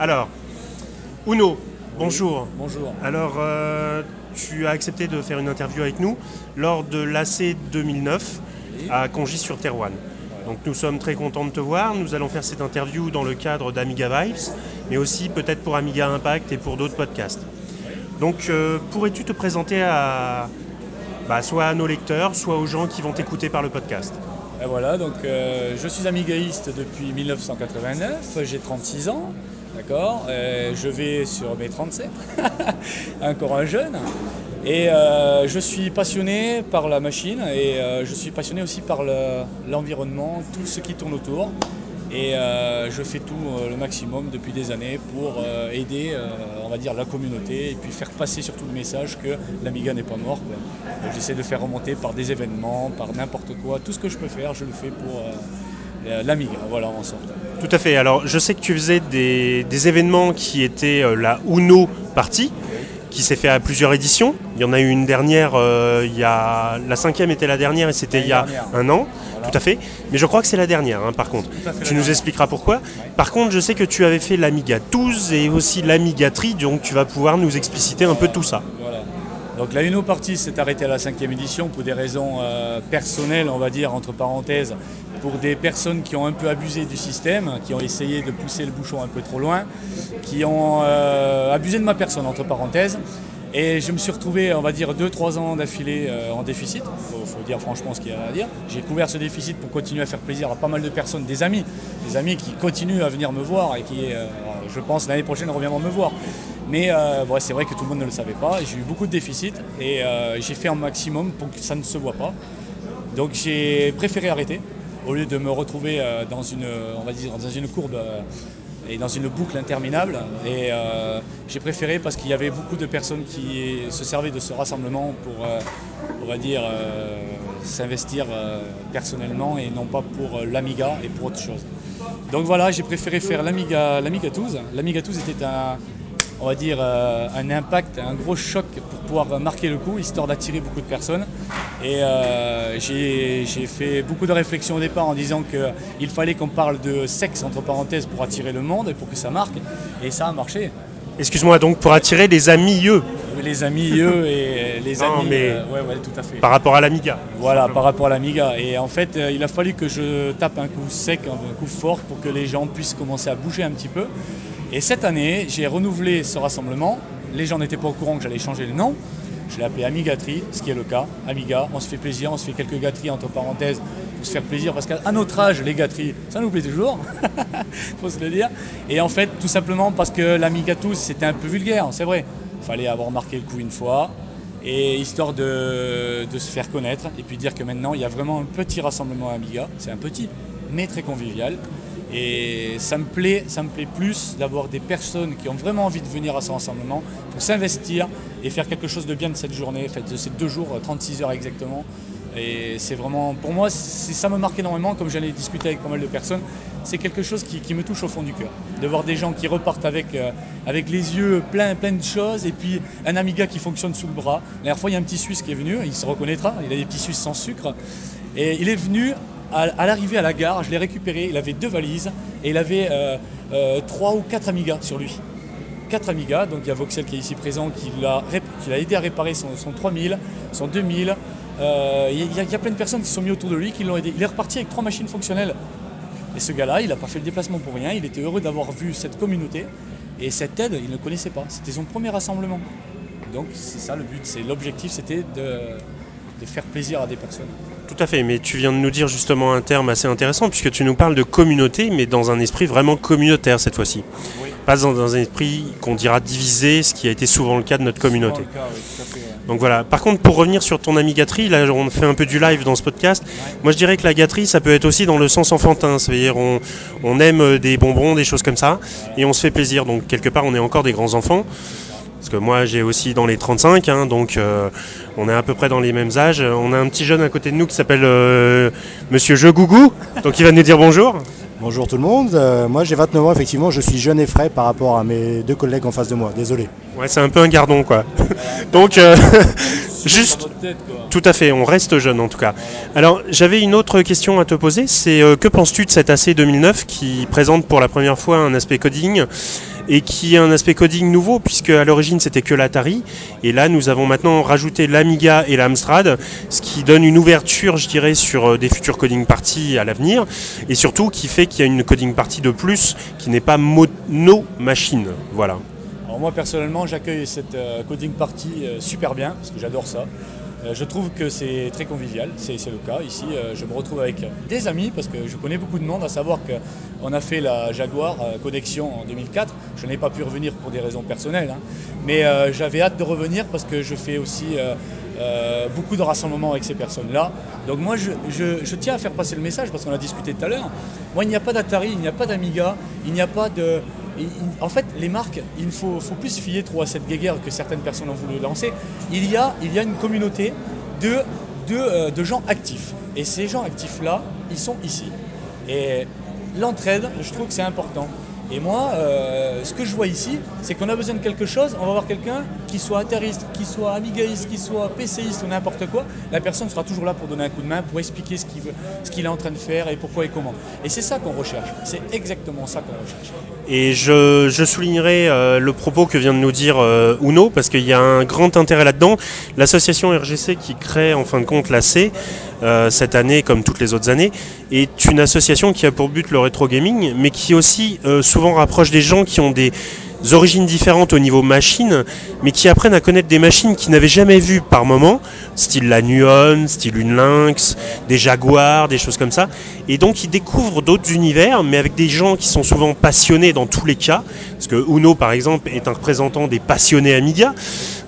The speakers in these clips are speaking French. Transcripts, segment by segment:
Alors, Uno, bonjour. Bonjour. Alors, euh, tu as accepté de faire une interview avec nous lors de l'AC 2009 à Congy-sur-Terroine. Donc nous sommes très contents de te voir. Nous allons faire cette interview dans le cadre d'Amiga Vibes, mais aussi peut-être pour Amiga Impact et pour d'autres podcasts. Donc euh, pourrais-tu te présenter à, bah, soit à nos lecteurs, soit aux gens qui vont t'écouter par le podcast? Et voilà, donc euh, je suis amigaïste depuis 1989, j'ai 36 ans, d'accord Euh, Je vais sur mes 37, encore un jeune. Et euh, je suis passionné par la machine et euh, je suis passionné aussi par le- l'environnement, tout ce qui tourne autour. Et je fais tout le maximum depuis des années pour aider, on va dire, la communauté et puis faire passer surtout le message que l'Amiga n'est pas mort. quoi. Donc, J'essaie de faire remonter par des événements, par n'importe quoi. Tout ce que je peux faire, je le fais pour l'Amiga, voilà, en sorte. Tout à fait. Alors, je sais que tu faisais des, des événements qui étaient euh, la Uno Party, qui s'est fait à plusieurs éditions. Il y en a eu une dernière, euh, il y a... la cinquième était la dernière et c'était il y a un an, Voilà. tout à fait. Mais je crois que c'est la dernière, hein, par contre. Tu nous dernière. expliqueras pourquoi. Par contre, je sais que tu avais fait l'Amiga 12 et aussi l'Amiga Tri, donc tu vas pouvoir nous expliciter un peu tout ça. Voilà. Donc la Uno Party s'est arrêtée à la cinquième édition pour des raisons euh, personnelles, on va dire, entre parenthèses, pour des personnes qui ont un peu abusé du système, qui ont essayé de pousser le bouchon un peu trop loin, qui ont euh, abusé de ma personne, entre parenthèses. Et je me suis retrouvé, on va dire, 2-3 ans d'affilée euh, en déficit. Il faut, dire franchement ce qu'il y a à dire. J'ai couvert ce déficit pour continuer à faire plaisir à pas mal de personnes, des amis, des amis qui continuent à venir me voir et qui, je pense, l'année prochaine reviendront me voir. Mais euh, c'est vrai que tout le monde ne le savait pas. J'ai eu beaucoup de déficit et euh, j'ai fait un maximum pour que ça ne se voit pas. Donc j'ai préféré arrêter au lieu de me retrouver euh, dans une, on va dire, dans une courbe et dans une boucle interminable. Et j'ai préféré parce qu'il y avait beaucoup de personnes qui se servaient de ce rassemblement pour, on va dire, s'investir personnellement et non pas pour l'Amiga et pour autre chose. Donc voilà, j'ai préféré faire l'Amiga, l'Amiga 12. L'Amiga 12 était un, on va dire, euh, un impact, un gros choc pour pouvoir marquer le coup, histoire d'attirer beaucoup de personnes. Et euh, j'ai fait beaucoup de réflexions au départ en disant qu'il fallait qu'on parle de sexe, entre parenthèses, pour attirer le monde et pour que ça marque. Et ça a marché. Excuse-moi, donc pour attirer les amis, eux, Les amis, eux, et les Non, amis. mais- euh, ouais, ouais, tout à fait. par rapport à l'Amiga. Voilà, par rapport à l'Amiga. Et en fait, il a fallu que je tape un coup sec, un coup fort pour que les gens puissent commencer à bouger un petit peu. Et cette année, j'ai renouvelé ce rassemblement. Les gens n'étaient pas au courant que j'allais changer le nom. Je l'ai appelé Amigatri, ce qui est le cas. Amiga, on se fait plaisir, on se fait quelques gâteries entre parenthèses pour se faire plaisir. Parce qu'à notre âge, les gâteries, ça nous plaît toujours. faut se le dire. Et en fait, tout simplement parce que l'Amiga tous, c'était un peu vulgaire, c'est vrai. Il fallait avoir marqué le coup une fois, et histoire de se faire connaître, et puis dire que maintenant, il y a vraiment un petit rassemblement Amiga. C'est un petit, mais très convivial. Et ça me plaît, ça me plaît plus d'avoir des personnes qui ont vraiment envie de venir à ce rassemblement pour s'investir et faire quelque chose de bien de cette journée, de ces deux jours, 36 heures exactement. Et c'est vraiment, pour moi, ça me marque énormément, comme j'en ai discuté avec pas mal de personnes. C'est quelque chose qui, qui me touche au fond du cœur. De voir des gens qui repartent avec, euh, avec les yeux pleins plein de choses et puis un Amiga qui fonctionne sous le bras. La dernière fois, il y a un petit Suisse qui est venu, il se reconnaîtra, il a des petits Suisses sans sucre. Et il est venu à, l'arrivée à la gare, je l'ai récupéré, il avait deux valises et il avait euh, euh, trois ou quatre Amigas sur lui. 4 Amiga, donc il y a Voxel qui est ici présent qui l'a, aidé à réparer son, son 3000, son 2000. Euh, Il y, a- plein de personnes qui se sont mis autour de lui, qui l'ont aidé. Il est reparti avec trois machines fonctionnelles. Et ce gars-là, il n'a pas fait le déplacement pour rien, il était heureux d'avoir vu cette communauté. Et cette aide, il ne connaissait pas. C'était son premier rassemblement. Donc c'est ça le but, c'est l'objectif, c'était de faire plaisir à des personnes. Tout à fait, mais tu viens de nous dire justement un terme assez intéressant, puisque tu nous parles de communauté, mais dans un esprit vraiment communautaire cette fois-ci. Oui. Pas dans dans un esprit qu'on dira divisé, ce qui a été souvent le cas de notre communauté. Donc voilà. Par contre, pour revenir sur ton amigaterie, là on fait un peu du live dans ce podcast. Moi je dirais que la gâterie, ça peut être aussi dans le sens enfantin. C'est-à-dire on, on aime euh, des bonbons, des choses comme ça, et on se fait plaisir. Donc quelque part, on est encore des grands enfants. Parce que moi j'ai aussi dans les 35, hein, donc euh, on est à peu près dans les mêmes âges. On a un petit jeune à côté de nous qui s'appelle euh, Monsieur Je Gougou, donc il va nous dire bonjour. Bonjour tout le monde, Euh, moi j'ai 29 ans, effectivement je suis jeune et frais par rapport à mes deux collègues en face de moi, désolé. Ouais, c'est un peu un gardon quoi. donc euh, juste Tout à fait, on reste jeune en tout cas. Alors j'avais une autre question à te poser, c'est euh, que penses-tu de cet AC 2009 qui présente pour la première fois un aspect coding et qui a un aspect coding nouveau, puisque à l'origine c'était que l'Atari, et là nous avons maintenant rajouté l'Amiga et l'Amstrad, ce qui donne une ouverture, je dirais, sur des futurs coding parties à l'avenir, et surtout qui fait qu'il y a une coding partie de plus qui n'est pas mono machine. Voilà. Alors moi personnellement j'accueille cette coding party super bien, parce que j'adore ça. Euh, je trouve que c'est très convivial, c'est le cas. Ici, euh, je me retrouve avec des amis parce que je connais beaucoup de monde, à savoir qu'on a fait la Jaguar euh, Connexion en 2004. Je n'ai pas pu revenir pour des raisons personnelles, hein. mais j'avais hâte de revenir parce que je fais aussi beaucoup de rassemblements avec ces personnes-là. Donc moi, je, tiens à faire passer le message parce qu'on a discuté tout à l'heure. Moi, il n'y a pas d'Atari, il n'y a pas d'Amiga, il n'y a pas de en fait, les marques, il faut, plus se fier trop à cette guéguerre que certaines personnes ont voulu lancer. Il y a, il y a une communauté de, de, euh, de gens actifs. Et ces gens actifs-là, ils sont ici. Et l'entraide, je trouve que c'est important. Et moi, euh, ce que je vois ici, c'est qu'on a besoin de quelque chose, on va voir quelqu'un qui soit atterriste, qui soit amigaïste, qui soit PCiste ou n'importe quoi. La personne sera toujours là pour donner un coup de main, pour expliquer ce qu'il veut, ce qu'il est en train de faire et pourquoi et comment. Et c'est ça qu'on recherche. C'est exactement ça qu'on recherche. Et je, soulignerai euh, le propos que vient de nous dire euh, Uno, parce qu'il y a un grand intérêt là-dedans. L'association RGC qui crée en fin de compte la C, euh, cette année, comme toutes les autres années, est une association qui a pour but le rétro gaming, mais qui aussi euh, souvent rapproche des gens qui ont des origines différentes au niveau machine, mais qui apprennent à connaître des machines qu'ils n'avaient jamais vues par moment, style la Nuon, style une Lynx, des Jaguars, des choses comme ça. Et donc ils découvrent d'autres univers, mais avec des gens qui sont souvent passionnés dans tous les cas, parce que Uno par exemple est un représentant des passionnés Amiga,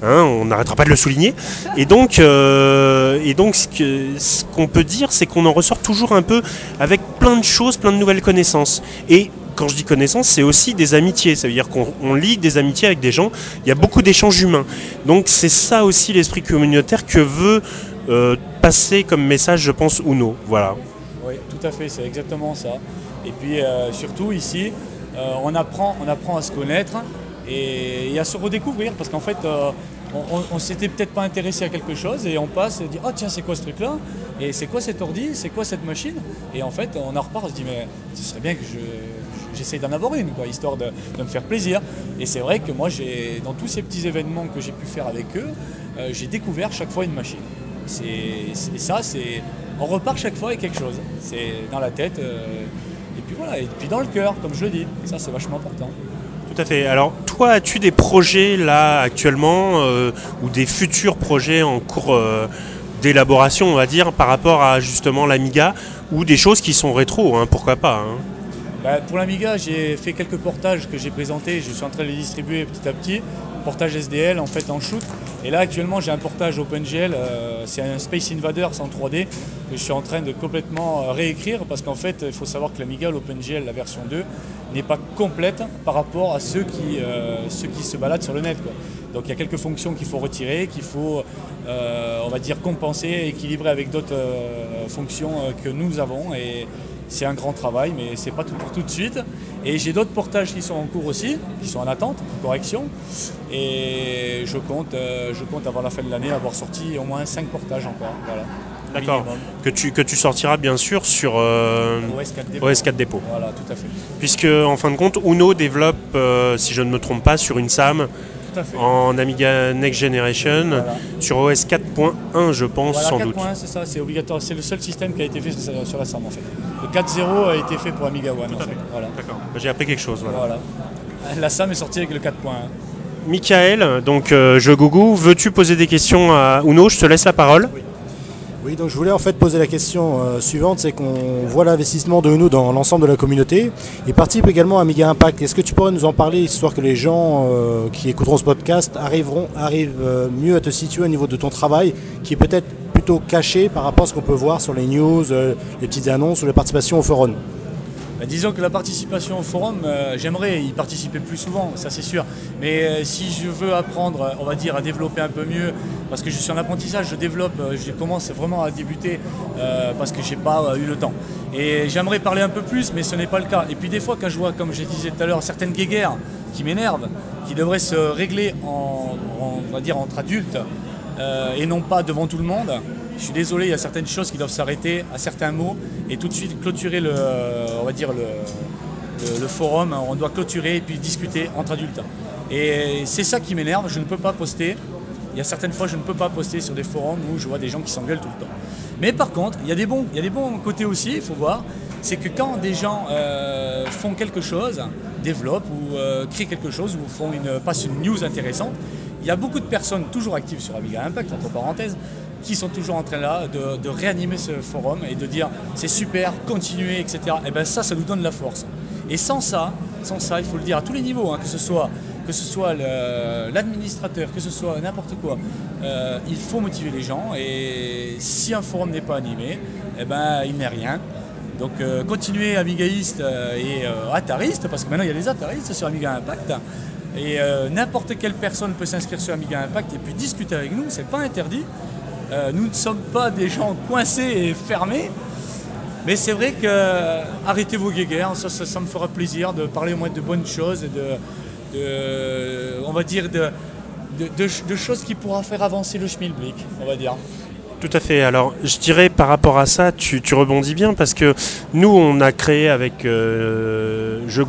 hein, on n'arrêtera pas de le souligner. Et donc, euh, et donc ce qu'on peut dire, c'est qu'on en ressort toujours un peu avec plein de choses, plein de nouvelles connaissances. Et quand je dis connaissance, c'est aussi des amitiés. Ça veut dire qu'on lie des amitiés avec des gens. Il y a beaucoup d'échanges humains. Donc c'est ça aussi l'esprit communautaire que veut euh, passer comme message, je pense, Uno. Voilà. Oui, tout à fait, c'est exactement ça. Et puis euh, surtout ici, euh, on, apprend, on apprend à se connaître et, à se redécouvrir parce qu'en fait, on, ne s'était peut-être pas intéressé à quelque chose et on passe et dit oh tiens c'est quoi ce truc là et c'est quoi cet ordi? C'est quoi cette machine? Et en fait on en repart on se dit mais ce serait bien que je j'essaie d'en avoir une, quoi, histoire de, me faire plaisir. Et c'est vrai que moi, j'ai, dans tous ces petits événements que j'ai pu faire avec eux, euh, j'ai découvert chaque fois une machine. C'est, ça, c'est, on repart chaque fois avec quelque chose. C'est dans la tête, euh, et puis voilà, et puis dans le cœur, comme je le dis. Ça, c'est vachement important. Tout à fait. Alors, toi, as-tu des projets là actuellement, euh, ou des futurs projets en cours d'élaboration, on va dire, par rapport à justement l'Amiga, ou des choses qui sont rétro, hein, pourquoi pas hein? Bah, pour l'Amiga, j'ai fait quelques portages que j'ai présentés, je suis en train de les distribuer petit à petit. Portage SDL en fait en shoot. Et là actuellement j'ai un portage OpenGL, euh, c'est un Space Invaders en 3D que je suis en train de complètement euh, réécrire parce qu'en fait il faut savoir que l'Amiga, l'OpenGL, la version 2, n'est pas complète par rapport à ceux qui, euh, ceux qui se baladent sur le net. Donc il y a quelques fonctions qu'il faut retirer, qu'il faut on va dire compenser, équilibrer avec d'autres fonctions que nous avons. C'est un grand travail, mais c'est pas tout pour tout de suite. Et j'ai d'autres portages qui sont en cours aussi, qui sont en attente, en correction. Et je compte, euh, je compte avant la fin de l'année avoir sorti au moins 5 portages encore. Voilà. D'accord. Que tu, que tu sortiras bien sûr sur euh, OS4 Dépôt. Voilà, tout à fait. Puisque en fin de compte, Uno développe, euh, si je ne me trompe pas, sur une SAM en Amiga Next Generation sur OS 4.1 je pense voilà, sans 4. doute. c'est ça, c'est obligatoire, c'est le seul système qui a été fait sur la SAM en fait. Le 4.0 a été fait pour Amiga One. Voilà. D'accord. Bah, j'ai appris quelque chose. Voilà. La SAM est sortie avec le 4.1. Michael, donc euh, je gougou, veux-tu poser des questions à Uno? Je te laisse la parole. Oui, donc je voulais en fait poser la question euh, suivante, c'est qu'on voit l'investissement de nous dans l'ensemble de la communauté et participe également à Amiga Impact. Est-ce que tu pourrais nous en parler, histoire que les gens euh, qui écouteront ce podcast arriveront, arrivent euh, mieux à te situer au niveau de ton travail, qui est peut-être plutôt caché par rapport à ce qu'on peut voir sur les news, les petites annonces ou les participations au forum? Bah, disons que la participation au forum, euh, j'aimerais y participer plus souvent, ça c'est sûr. Mais euh, si je veux apprendre, on va dire, à développer un peu mieux, parce que je suis en apprentissage, je développe, euh, je commence vraiment à débuter parce que j'ai pas eu le temps. Et j'aimerais parler un peu plus, mais ce n'est pas le cas. Et puis des fois, quand je vois, comme je disais tout à l'heure, certaines guéguerres qui m'énervent, qui devraient se régler entre adultes et non pas devant tout le monde, je suis désolé, il y a certaines choses qui doivent s'arrêter à certains mots et tout de suite clôturer le, on va dire le, forum, on doit clôturer et puis discuter entre adultes. Et c'est ça qui m'énerve, je ne peux pas poster. Il y a certaines fois, je ne peux pas poster sur des forums où je vois des gens qui s'engueulent tout le temps. Mais par contre, il y a des bons, il y a des bons côtés aussi, il faut voir. C'est que quand des gens euh, font quelque chose, développent ou euh, créent quelque chose ou font une, passent une news intéressante, il y a beaucoup de personnes toujours actives sur Amiga Impact, entre parenthèses, qui sont toujours en train là de, réanimer ce forum et de dire c'est super, continuez, etc. Et bien ça, ça nous donne la force. Et sans ça, sans ça, il faut le dire à tous les niveaux, hein, que ce soit que ce soit l'administrateur, que ce soit n'importe quoi, euh, il faut motiver les gens. Et si un forum n'est pas animé, eh ben, il n'est rien. Donc euh, continuez Amigaïste euh, et Atariste, parce que maintenant il y a des Ataristes sur Amiga Impact. Et n'importe quelle personne peut s'inscrire sur Amiga Impact et puis discuter avec nous, c'est pas interdit. Nous ne sommes pas des gens coincés et fermés. Mais c'est vrai que arrêtez vos guéguerres, ça, me fera plaisir de parler au moins de bonnes choses et de, on va dire, de, de, choses qui pourront faire avancer le schmilblick, on va dire. Tout à fait. Alors, je dirais par rapport à ça, tu, rebondis bien parce que nous, on a créé avec euh, Jeux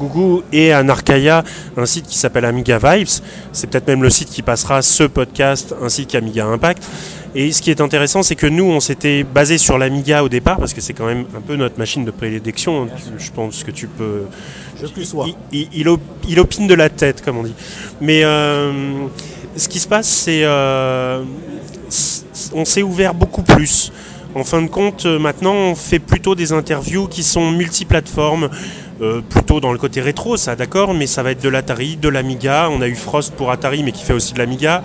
et Anarkaya un site qui s'appelle Amiga Vibes. C'est peut-être même le site qui passera ce podcast ainsi qu'Amiga Impact. Et ce qui est intéressant, c'est que nous, on s'était basé sur l'Amiga au départ parce que c'est quand même un peu notre machine de prédilection. Je pense que tu peux. Je plus sois. Il, il, opine de la tête, comme on dit. Mais euh, ce qui se passe, c'est. Euh, on s'est ouvert beaucoup plus. En fin de compte, euh, maintenant, on fait plutôt des interviews qui sont multiplateformes, euh, plutôt dans le côté rétro, ça, d'accord, mais ça va être de l'Atari, de l'Amiga. On a eu Frost pour Atari, mais qui fait aussi de l'Amiga.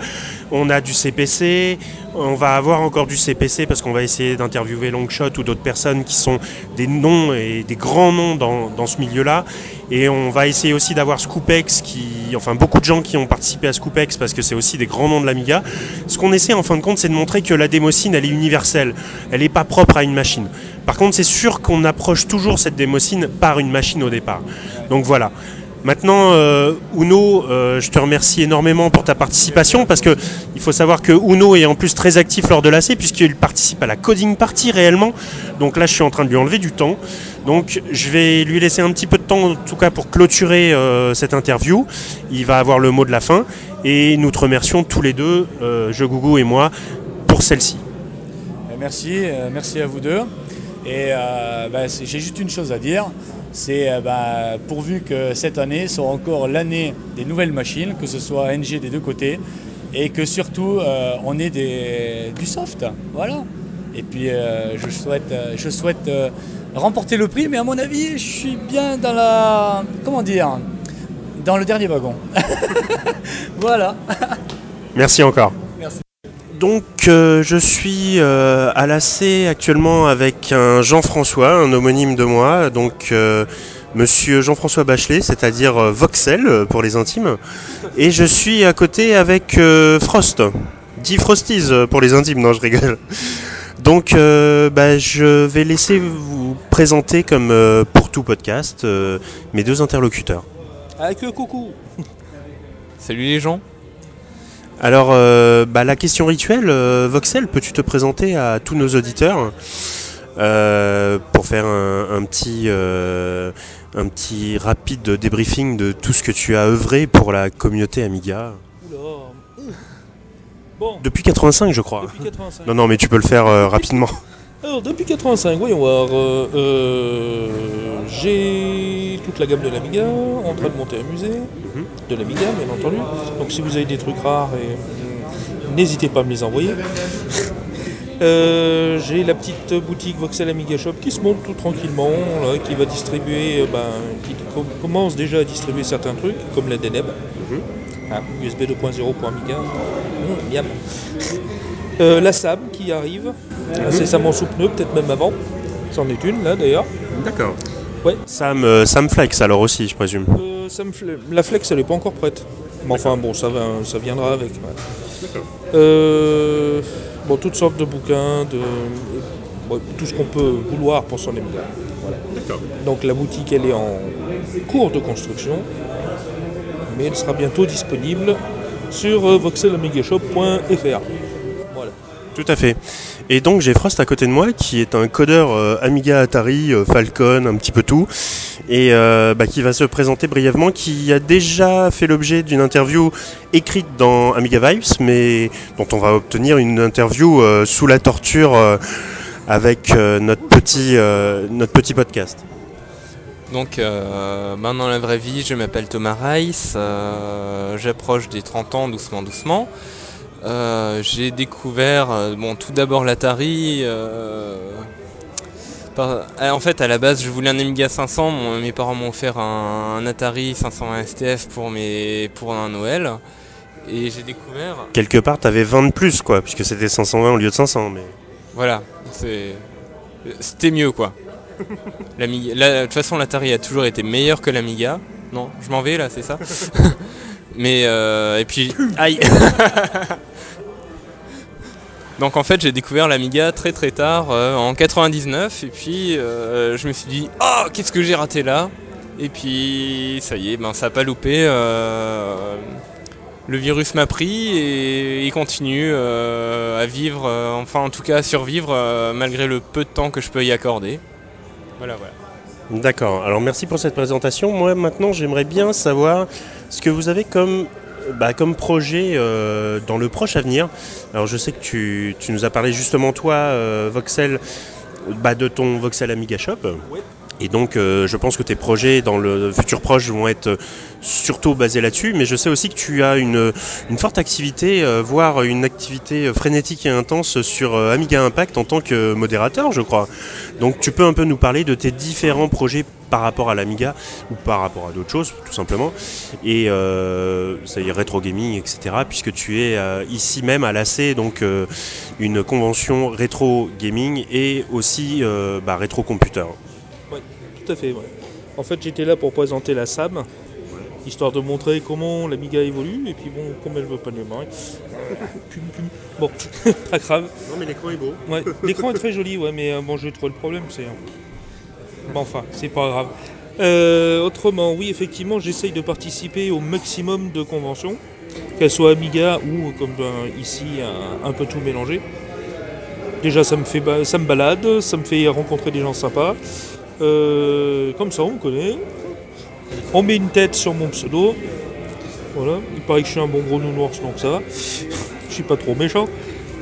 On a du CPC. On va avoir encore du CPC parce qu'on va essayer d'interviewer Longshot ou d'autres personnes qui sont des noms et des grands noms dans, dans ce milieu-là. Et on va essayer aussi d'avoir Scoopex, qui, enfin beaucoup de gens qui ont participé à Scoopex parce que c'est aussi des grands noms de l'Amiga. Ce qu'on essaie en fin de compte, c'est de montrer que la démocine, elle est universelle. Elle n'est pas propre à une machine. Par contre, c'est sûr qu'on approche toujours cette démocine par une machine au départ. Donc voilà. Maintenant, euh, Uno, euh, je te remercie énormément pour ta participation parce que il faut savoir que Uno est en plus très actif lors de l'AC puisqu'il participe à la coding party réellement. Donc là, je suis en train de lui enlever du temps. Donc je vais lui laisser un petit peu de temps en tout cas pour clôturer euh, cette interview. Il va avoir le mot de la fin et nous te remercions tous les deux, Je Gougou et moi, pour celle-ci. Merci, merci à vous deux. Et bah, j'ai juste une chose à dire c'est euh, bah, pourvu que cette année soit encore l'année des nouvelles machines, que ce soit NG des deux côtés, et que surtout euh, on ait du soft. Voilà. Et puis euh, je souhaite, je souhaite remporter le prix, mais à mon avis, je suis bien dans la. Comment dire Dans le dernier wagon. voilà. Merci encore. Donc je suis à l'AC actuellement avec un Jean-François, un homonyme de moi, donc monsieur Jean-François Bachelet, c'est-à-dire Voxel pour les intimes. Et je suis à côté avec Frost, dit Frosties pour les intimes, non je rigole. Donc bah, je vais laisser vous présenter comme pour tout podcast mes deux interlocuteurs. Avec le coucou Salut les gens alors, euh, bah, la question rituelle, euh, Voxel, peux-tu te présenter à tous nos auditeurs euh, pour faire un, petit, un petit rapide débriefing de tout ce que tu as œuvré pour la communauté Amiga? Depuis 85, je crois. Non, non, mais tu peux le faire rapidement. Alors, depuis 85, voyons voir. j'ai toute la gamme de l'Amiga, en train de monter un musée, mhm. De l'Amiga bien entendu. Donc si vous avez des trucs rares, et, n'hésitez pas à me les envoyer. Euh, j'ai la petite boutique Voxel Amiga Shop qui se monte tout tranquillement, qui va distribuer, euh, ben, qui commence déjà à distribuer certains trucs, comme la Deneb, USB 2.0 pour Amiga. Mmh, euh, la SAM qui arrive, incessamment sous pneu, peut-être même avant. C'en est une là d'ailleurs. D'accord. Ouais. Sam, euh, Sam Flex alors aussi, je présume. Euh, la Flex, elle n'est pas encore prête. Mais enfin, bon, ça, va, ça viendra avec. D'accord. Euh, bon, toutes sortes de bouquins, de, tout ce qu'on peut vouloir pour son. Voilà. Donc la boutique, elle est en cours de construction, mais elle sera bientôt disponible sur voxelamigashop.fr. Tout à fait. Et donc j'ai Frost à côté de moi qui est un codeur euh, Amiga Atari, euh, Falcon, un petit peu tout, et euh, bah, qui va se présenter brièvement, qui a déjà fait l'objet d'une interview écrite dans Amiga Vibes, mais dont on va obtenir une interview sous la torture avec notre, petit, notre petit podcast. Donc euh, dans la vraie vie, je m'appelle Thomas euh, j'approche des 30 ans doucement doucement. Euh, j'ai découvert euh, bon tout d'abord l'Atari. euh, par- en fait à la base je voulais un Amiga 500, mon- mes parents m'ont offert un, un Atari 520 STF pour, mes, pour un Noël. Et j'ai découvert Quelque part, t'avais 20 de plus, quoi, puisque c'était 520 au lieu de 500. Mais... Voilà, c'est- c'était mieux quoi. De toute façon, l'Atari a toujours été meilleur que l'Amiga. Non, je m'en vais là, c'est ça? Mais euh, et puis, aïe. Donc en fait, j'ai découvert l'Amiga très très tard, euh, en 99, et puis euh, je me suis dit, oh, qu'est-ce que j'ai raté là? Et puis, ça y est, ben ça a pas loupé. euh, le virus m'a pris et il continue à vivre, enfin en tout cas à survivre malgré le peu de temps que je peux y accorder. Voilà, voilà. D'accord, alors merci pour cette présentation. Moi maintenant j'aimerais bien savoir ce que vous avez comme, bah, comme projet euh, dans le proche avenir. Alors je sais que tu, tu nous as parlé justement toi, euh, Voxel, bah, de ton Voxel Amiga Shop. Et donc euh, je pense que tes projets dans le futur proche vont être surtout basés là-dessus, mais je sais aussi que tu as une, une forte activité, euh, voire une activité frénétique et intense sur euh, Amiga Impact en tant que modérateur, je crois. Donc tu peux un peu nous parler de tes différents projets par rapport à l'Amiga ou par rapport à d'autres choses, tout simplement. Et euh, y est, rétro gaming, etc. Puisque tu es euh, ici même à l'AC, donc euh, une convention rétro gaming et aussi euh, bah, rétro computer. Tout à fait. En fait, j'étais là pour présenter la SAM, histoire de montrer comment l'Amiga évolue, et puis bon, comme elle veut pas le marrer. Pum, pum. Bon, pas grave. Non mais l'écran est beau. Ouais, l'écran est très joli, ouais, mais euh, bon, je trouve le problème, c'est. Bon, enfin, c'est pas grave. Euh, autrement, oui, effectivement, j'essaye de participer au maximum de conventions, qu'elles soient Amiga ou, comme euh, ici, un, un peu tout mélangé. Déjà, ça me, fait ba- ça me balade, ça me fait rencontrer des gens sympas. Euh, comme ça, on me connaît. On met une tête sur mon pseudo. Voilà, il paraît que je suis un bon gros nounours, donc ça va. Je suis pas trop méchant.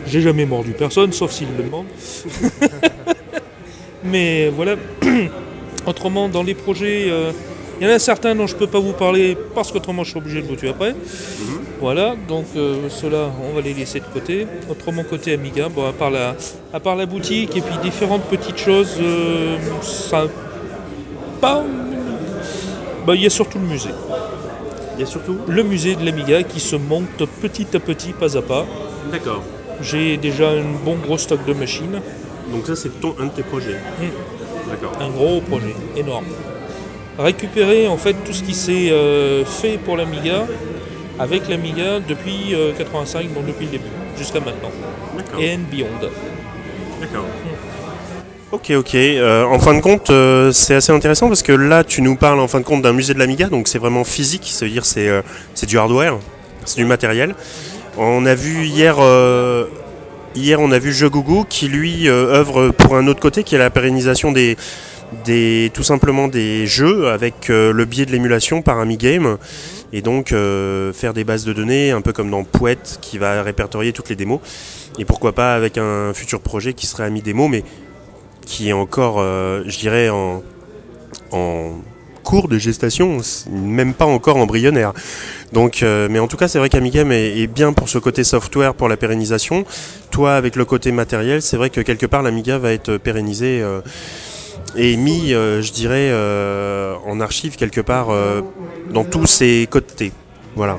J'ai jamais mordu personne, sauf s'il me le demande. Mais voilà. Autrement, dans les projets, euh, il y en a certains dont je peux pas vous parler parce qu'autrement je suis obligé de vous tuer après. Voilà, donc euh, ceux-là, on va les laisser de côté. Autrement, côté Amiga, bon, à, part la, à part la boutique et puis différentes petites choses, euh, ça. Pas. Bah, Il y a surtout le musée. Il y a surtout. Le musée de l'Amiga qui se monte petit à petit, pas à pas. D'accord. J'ai déjà un bon gros stock de machines. Donc ça c'est ton, un de tes projets. Mm. D'accord. Un gros projet, énorme. Récupérer en fait tout ce qui s'est euh, fait pour l'Amiga avec l'Amiga depuis euh, 85, donc depuis le début, jusqu'à maintenant. D'accord. Et beyond. D'accord. Ok, ok. Euh, en fin de compte, euh, c'est assez intéressant parce que là, tu nous parles en fin de compte d'un musée de l'Amiga, donc c'est vraiment physique, ça veut dire c'est euh, du hardware, c'est du matériel. On a vu hier, hier on a vu Jeux Gougou qui lui œuvre pour un autre côté, qui est la pérennisation des, tout simplement des jeux avec le biais de l'émulation par Amigame et donc faire des bases de données un peu comme dans Pouet qui va répertorier toutes les démos et pourquoi pas avec un futur projet qui serait Ami Démo mais qui est encore euh, je dirais en, cours de gestation même pas encore embryonnaire donc euh, mais en tout cas c'est vrai qu'Amigame est, bien pour ce côté software pour la pérennisation toi avec le côté matériel c'est vrai que quelque part l'Amiga va être pérennisé euh, et mis, je dirais, en archive quelque part dans tous ses côtés. Voilà.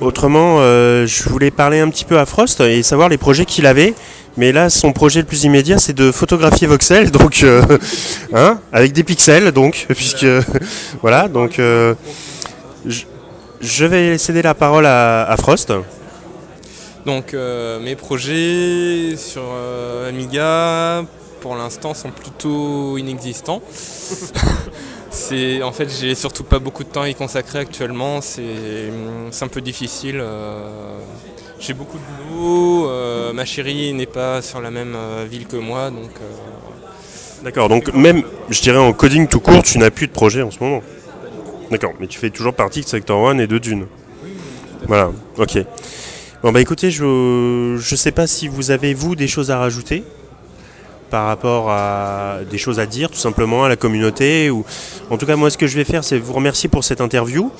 Autrement, euh, je voulais parler un petit peu à Frost et savoir les projets qu'il avait. Mais là, son projet le plus immédiat, c'est de photographier voxel, donc euh, hein, avec des pixels, donc puisque voilà, donc euh, je, vais céder la parole à, à Frost. Donc mes projets sur Amiga pour l'instant sont plutôt inexistants. c'est en fait j'ai surtout pas beaucoup de temps à y consacrer actuellement, c'est c'est un peu difficile. euh, j'ai beaucoup de boulot, euh, ma chérie n'est pas sur la même euh, ville que moi, donc D'accord, donc même, je dirais en coding tout court, tu n'as plus de projet en ce moment. D'accord, mais tu fais toujours partie de Sector One et de Dune. Voilà, ok. Bon bah écoutez, je je sais pas si vous avez vous des choses à rajouter par rapport à des choses à dire tout simplement à la communauté ou en tout cas moi ce que je vais faire c'est vous remercier pour cette interview.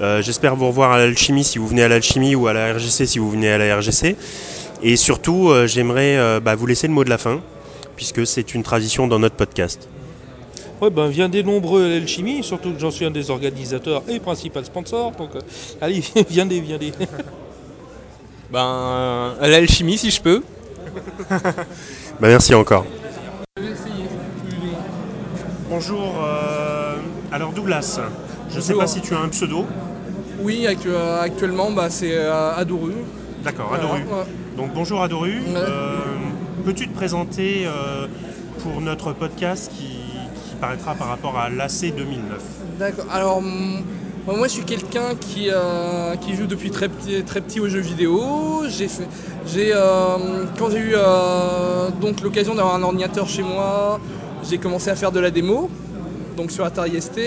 Euh, J'espère vous revoir à l'alchimie si vous venez à l'alchimie ou à la RGC si vous venez à la RGC. Et surtout euh, j'aimerais euh, bah, vous laisser le mot de la fin puisque c'est une tradition dans notre podcast. Ouais, ben, vient des nombreux à l'alchimie, surtout que j'en suis un des organisateurs et principal sponsor. Donc, euh, allez, viens des, viens des. ben, à l'alchimie si je peux. Bah, merci encore. Bonjour, euh, alors Douglas, je ne sais pas si tu as un pseudo. Oui, euh, actuellement, bah, c'est euh, Adoru. D'accord, Voilà, Adoru. ouais. Donc bonjour Adoru. Ouais. Euh, Peux-tu te présenter euh, pour notre podcast qui, qui paraîtra par rapport à l'AC 2009 D'accord. Alors, moi, je suis quelqu'un qui, euh, qui joue depuis très petit, très petit aux jeux vidéo. J'ai fait, j'ai, euh, quand j'ai eu euh, donc l'occasion d'avoir un ordinateur chez moi, j'ai commencé à faire de la démo, donc sur Atari ST.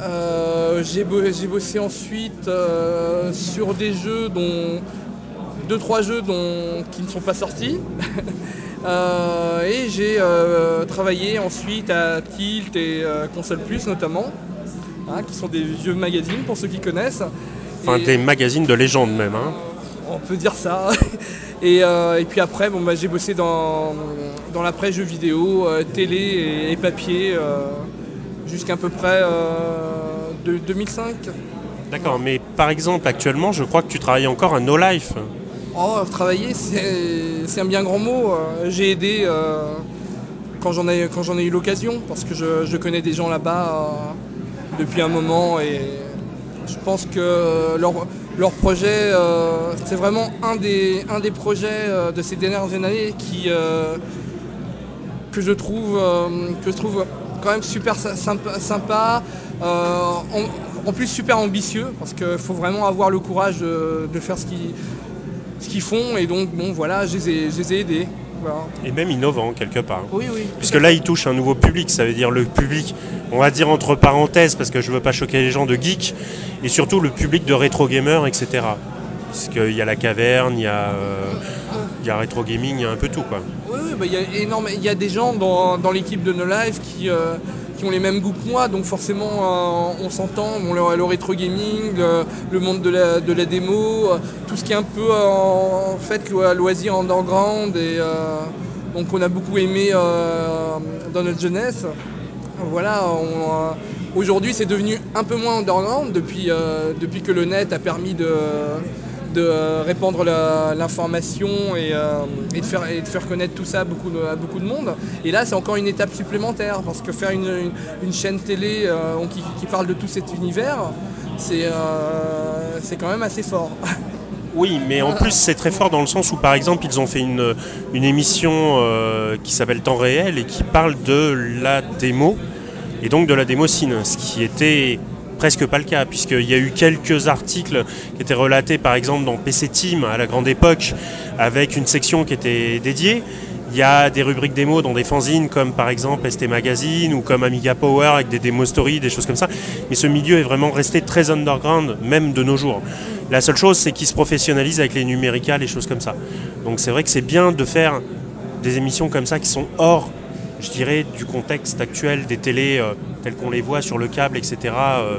Euh, j'ai, bo- j'ai bossé ensuite sur des jeux dont deux trois jeux dont, qui ne sont pas sortis. Et j'ai travaillé ensuite à Tilt et Console Plus notamment, hein, qui sont des vieux magazines pour ceux qui connaissent. Enfin Et- des magazines de légende même. Hein. On peut dire ça. Et, euh, et puis après, bon, bah, j'ai bossé dans, dans la presse jeux vidéo, euh, télé et, et papier euh, jusqu'à peu près de 2005. D'accord, mais par exemple actuellement je crois que tu travailles encore à No Life. Oh, travailler, c'est un bien grand mot. J'ai aidé quand j'en ai, quand j'en ai eu l'occasion, parce que je, je connais des gens là-bas depuis un moment et je pense que leur, leur projet, euh, c'est vraiment un des, un des projets euh, de ces dernières années qui, euh, que, je trouve, que je trouve quand même super sy- sympa, en, plus super ambitieux, parce qu'il faut vraiment avoir le courage de, faire ce qu'ils ce qu'ils font et donc bon voilà je les ai aidés. Et même innovant quelque part. Oui oui. Puisque là, il touche un nouveau public, ça veut dire le public, on va dire entre parenthèses, parce que je veux pas choquer les gens de geek, et surtout le public de rétro gamers, etc. Puisqu'il y a la caverne, il y a, euh, il y a rétro gaming, il y a un peu tout quoi. Oui, oui, bah, il y a énorme, il y a des gens dans, dans l'équipe de No Life qui, euh, qui ont les mêmes goûts que moi, donc forcément euh, on s'entend. Le, rétro gaming, le, monde de la, de la démo, euh, tout ce qui est un peu euh, en, fait lo- loisir underground et donc on a beaucoup aimé dans notre jeunesse. Voilà, on, aujourd'hui c'est devenu un peu moins underground depuis, depuis que le net a permis de, de euh, répandre l'information et, euh, et de faire, connaître tout ça à beaucoup de, à beaucoup de monde. Et là c'est encore une étape supplémentaire parce que faire une, chaîne télé euh, qui, parle de tout cet univers, c'est quand même assez fort. Oui, mais en plus c'est très fort dans le sens où par exemple ils ont fait une, une émission qui s'appelle Temps réel et qui parle de la démo et donc de la démocine, ce qui était presque pas le cas puisqu'il y a eu quelques articles qui étaient relatés par exemple dans PC Team à la grande époque avec une section qui était dédiée. Il y a des rubriques démos dans des fanzines comme par exemple ST Magazine ou comme Amiga Power avec des démos story, des choses comme ça. Mais ce milieu est vraiment resté très underground, même de nos jours. La seule chose, c'est qu'il se professionnalise avec les numéricales et choses comme ça. Donc c'est vrai que c'est bien de faire des émissions comme ça qui sont hors, je dirais, du contexte actuel des télés euh, telles qu'on les voit sur le câble, etc., euh,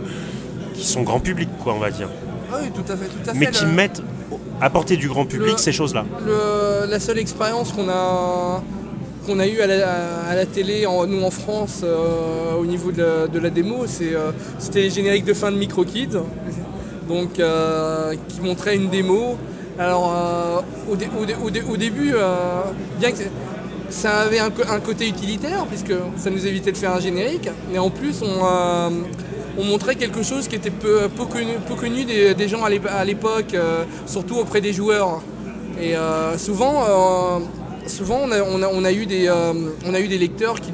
qui sont grand public, quoi, on va dire. oui, tout à fait, tout à Mais fait. qui le- mettent à portée du grand public Le- ces choses-là. La seule expérience qu'on a, qu'on a eue à la, à la télé, en, nous en France, euh, au niveau de la, de la démo, c'était les génériques de fin de Micro Kids, donc, qui montraient une démo. Alors, au, dé- au dé- au dé- au début, bien que ça avait un, côté utilitaire, puisque ça nous évitait de faire un générique, mais en plus, on, euh, on montrait quelque chose qui était peu, peu connu, des, gens à l'ép- à l'époque, euh, surtout auprès des joueurs. Et euh, souvent, souvent on, a, eu des, on a eu des lecteurs qui,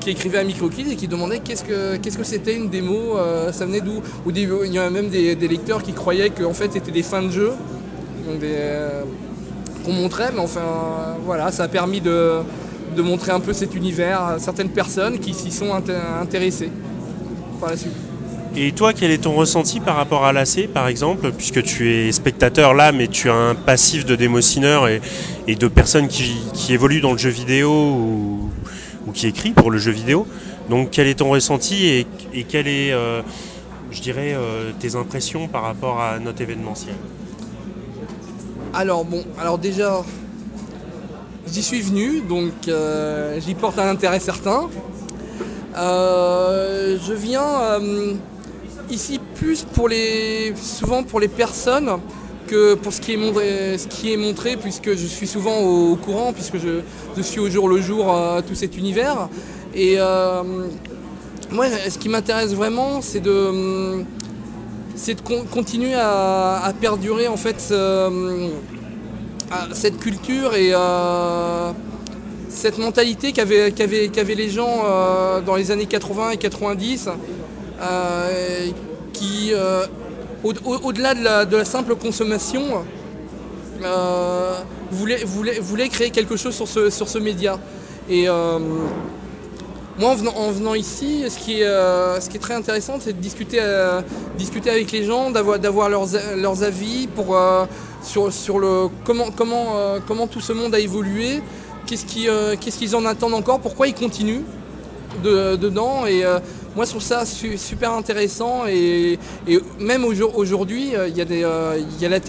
qui écrivaient à MicroKids et qui demandaient qu'est-ce que que c'était une démo, ça venait d'où? Il y a même des, lecteurs qui croyaient qu'en fait c'était des fins de jeu. Qu'on montrait, mais enfin voilà, ça a permis de, montrer un peu cet univers à certaines personnes qui s'y sont inté- intéressées par la suite. Et toi, quel est ton ressenti par rapport à l'AC, par exemple, puisque tu es spectateur là, mais tu as un passif de démocineurs et, et de personnes qui, qui évoluent dans le jeu vidéo ou, qui écrit pour le jeu vidéo. Donc, quel est ton ressenti et, et quelles est, euh, je dirais, euh, tes impressions par rapport à notre événementiel? Alors bon, alors déjà, j'y suis venu, donc euh, j'y porte un intérêt certain. Euh, je viens euh, ici plus pour les, souvent pour les personnes que pour ce qui est montré, puisque je suis souvent au, courant, puisque je, je suis au jour le jour tout cet univers. Et moi, ce qui m'intéresse vraiment, c'est de, c'est de con- continuer à, perdurer en fait. à cette culture et euh, cette mentalité qu'avaient les gens euh, dans les années 80 et 90, euh, qui, euh, au- au- au-delà de, la, de la simple consommation, euh, voulaient, voulaient- voulaient créer quelque chose sur ce, sur ce média. Euh, moi, en venant, en venant ici, ce qui est, euh, ce qui est très intéressant, c'est de discuter, euh, avec les gens, d'avoir, leurs, avis pour, euh, sur, le, comment, tout ce monde a évolué, qu'est-ce, qui, qu'est-ce qu'ils en attendent encore, pourquoi ils continuent de- dedans. Et moi, je trouve ça su- super intéressant. Et, même au jour- aujourd'hui, il y, a la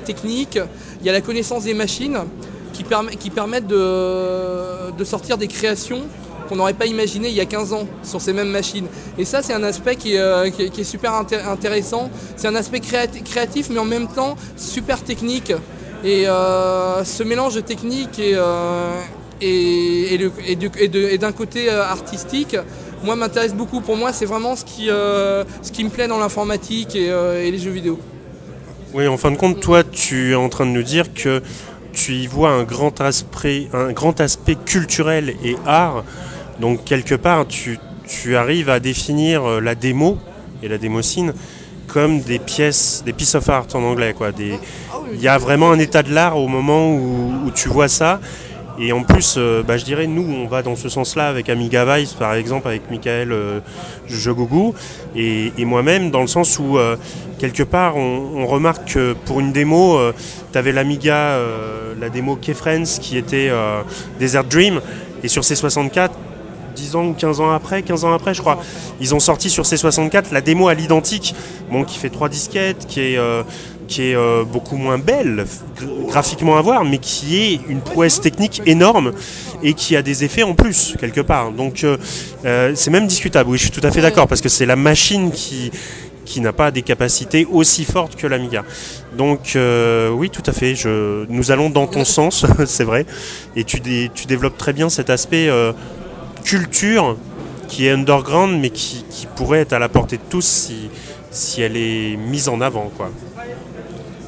technique, il y a la connaissance des machines qui, permet- qui permettent de sortir des créations qu'on n'aurait pas imaginé il y a 15 ans sur ces mêmes machines. Et ça, c'est un aspect qui euh, qui est- super inté- intéressant. C'est un aspect créati- créatif, mais en même temps super technique. Et euh, ce mélange de technique et, euh, et, et d'un côté artistique, moi, m'intéresse beaucoup. Pour moi, c'est vraiment ce qui, ce qui me plaît dans l'informatique et, et les jeux vidéo. Oui, en fin de compte, toi, tu es en train de nous dire que tu y vois un grand aspect, un grand aspect culturel et art. Donc, quelque part, tu, arrives à définir euh, la démo et la démocine comme des pièces, des pieces of art en anglais. Il y a vraiment un état de l'art au moment où, tu vois ça. Et en plus, euh, bah, je dirais, nous, on va dans ce sens-là avec Amiga Vice, par exemple, avec Michael euh, et, moi-même, dans le sens où, euh, quelque part, on, remarque que pour une démo, tu avais l'Amiga, la démo Keyfriends, qui était Desert Dream, et sur C64, 10 ans ou 15 ans après, 15 ans après je crois, ils ont sorti sur C64 la démo à l'identique, bon, qui fait 3 disquettes, qui est, euh, qui est euh, beaucoup moins belle gra- graphiquement à voir, mais qui est une prouesse technique énorme et qui a des effets en plus, quelque part. Donc euh, c'est même discutable, oui, je suis tout à fait d'accord, parce que c'est la machine qui qui n'a pas des capacités aussi fortes que l'Amiga. Donc oui, tout à fait, je, nous allons dans ton sens, c'est vrai, et tu, tu développes très bien cet aspect culture qui est underground, mais qui, pourrait être à la portée de tous si, elle est mise en avant. Quoi.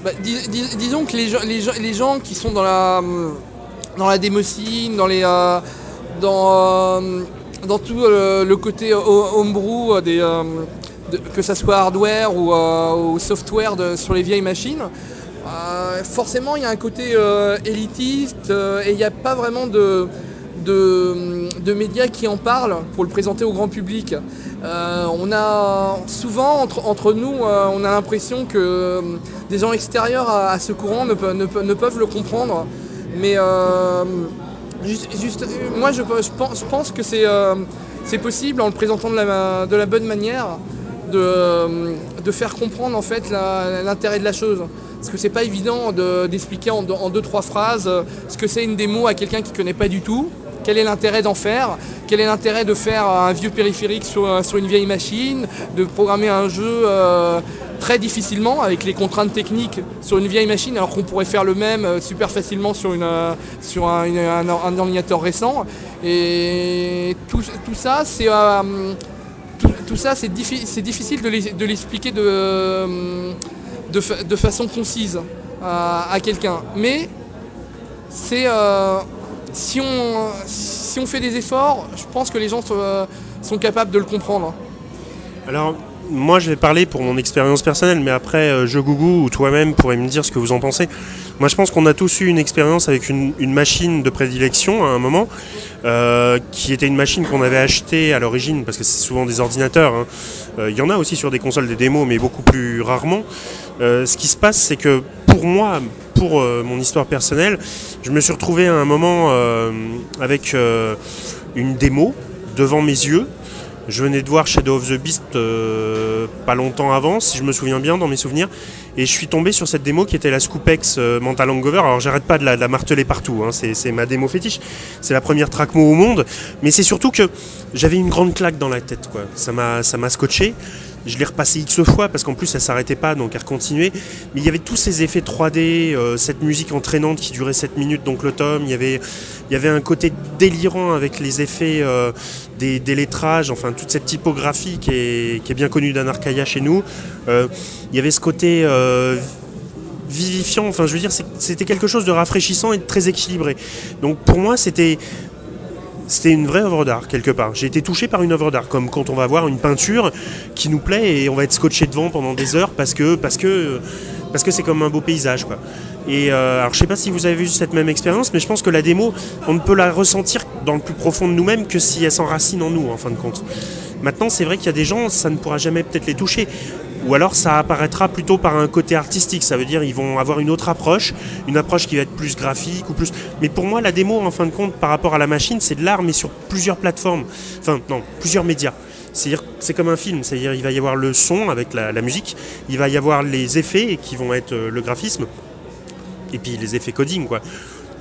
Bah, dis- dis- disons que les gens, qui sont dans la, hum, dans la démocine, dans, euh, euh, tout euh, le côté ho- homebrew, euh, euh, que ce soit hardware ou, euh, software sur les vieilles machines, euh, forcément il y a un côté euh, élitiste euh, et il n'y a pas vraiment de, de, médias qui en parlent pour le présenter au grand public. Euh, on a souvent entre, nous, euh, on a l'impression que euh, des gens extérieurs à, ce courant ne, ne ne peuvent le comprendre. Mais juste, moi je, je pense, je pense que c'est possible en le présentant de la, de la bonne manière de, de faire comprendre en fait l'intérêt de la chose. Parce que c'est pas évident de- d'expliquer en, deux- en deux trois phrases ce que c'est une démo à quelqu'un qui connaît pas du tout. Quel est l'intérêt d'en faire? Quel est l'intérêt de faire un vieux périphérique sur, euh, sur une vieille machine De programmer un jeu euh, très difficilement avec les contraintes techniques sur une vieille machine alors qu'on pourrait faire le même euh, super facilement sur, une, sur un, ordinateur récent? Et tout, tout ça, c'est... tout, ça, c'est diffi- c'est difficile de l'expliquer de, de, de façon concise à, quelqu'un. Mais c'est si, on, fait des efforts, je pense que les gens sont, euh, sont capables de le comprendre. Alors, moi je vais parler pour mon expérience personnelle, mais après euh, je Gougou ou toi-même pourrez me dire ce que vous en pensez. Moi je pense qu'on a tous eu une expérience avec une, machine de prédilection à un moment, euh, qui était une machine qu'on avait achetée à l'origine, parce que c'est souvent des ordinateurs. Hein. Euh, il y en a aussi sur des consoles des démos, mais beaucoup plus rarement. ce qui se passe, c'est que pour moi, pour mon histoire personnelle, je me suis retrouvé à un moment avec une démo devant mes yeux je venais de voir Shadow of the Beast euh, pas longtemps avant, si je me souviens bien dans mes souvenirs, et je suis tombé sur cette démo qui était la Scoopex euh, Mental Hangover. Alors j'arrête pas de la, marteler partout, hein. c'est ma démo fétiche, c'est la première trackmo au monde, mais c'est surtout que j'avais une grande claque dans la tête. Ça m'a scotché. Je l'ai repassé X fois parce qu'en plus elle s'arrêtait pas donc elle continuait. Mais il y avait tous ces effets 3D, euh, cette musique entraînante qui durait 7 minutes, donc le tome. Il y avait, il y avait un côté délirant avec les effets euh, des, lettrages, enfin toute cette typographie qui est, bien connue d'Anarkaya chez nous. Euh, il y avait ce côté vivifiant, enfin je veux dire c'était quelque chose de rafraîchissant et de très équilibré. Donc pour moi c'était c'était une vraie œuvre d'art quelque part. J'ai été touché par une œuvre d'art, comme quand on va voir une peinture qui nous plaît et on va être scotché devant pendant des heures parce que parce que parce que c'est comme un beau paysage quoi. Et euh, alors je sais pas si vous avez vu cette même expérience, mais je pense que la démo, on ne peut la ressentir dans le plus profond de nous-mêmes que si elle s'enracine en nous en fin de compte. Maintenant, c'est vrai qu'il y a des gens, ça ne pourra jamais peut-être les toucher. Ou alors ça apparaîtra plutôt par un côté artistique, ça veut dire ils vont avoir une autre approche, une approche qui va être plus graphique ou plus. Mais pour moi, la démo, en fin de compte, par rapport à la machine, c'est de l'art, mais sur plusieurs plateformes, enfin non, plusieurs médias. C'est comme un film, c'est-à-dire il va y avoir le son avec la, musique, il va y avoir les effets qui vont être euh, le graphisme, et puis les effets coding, quoi.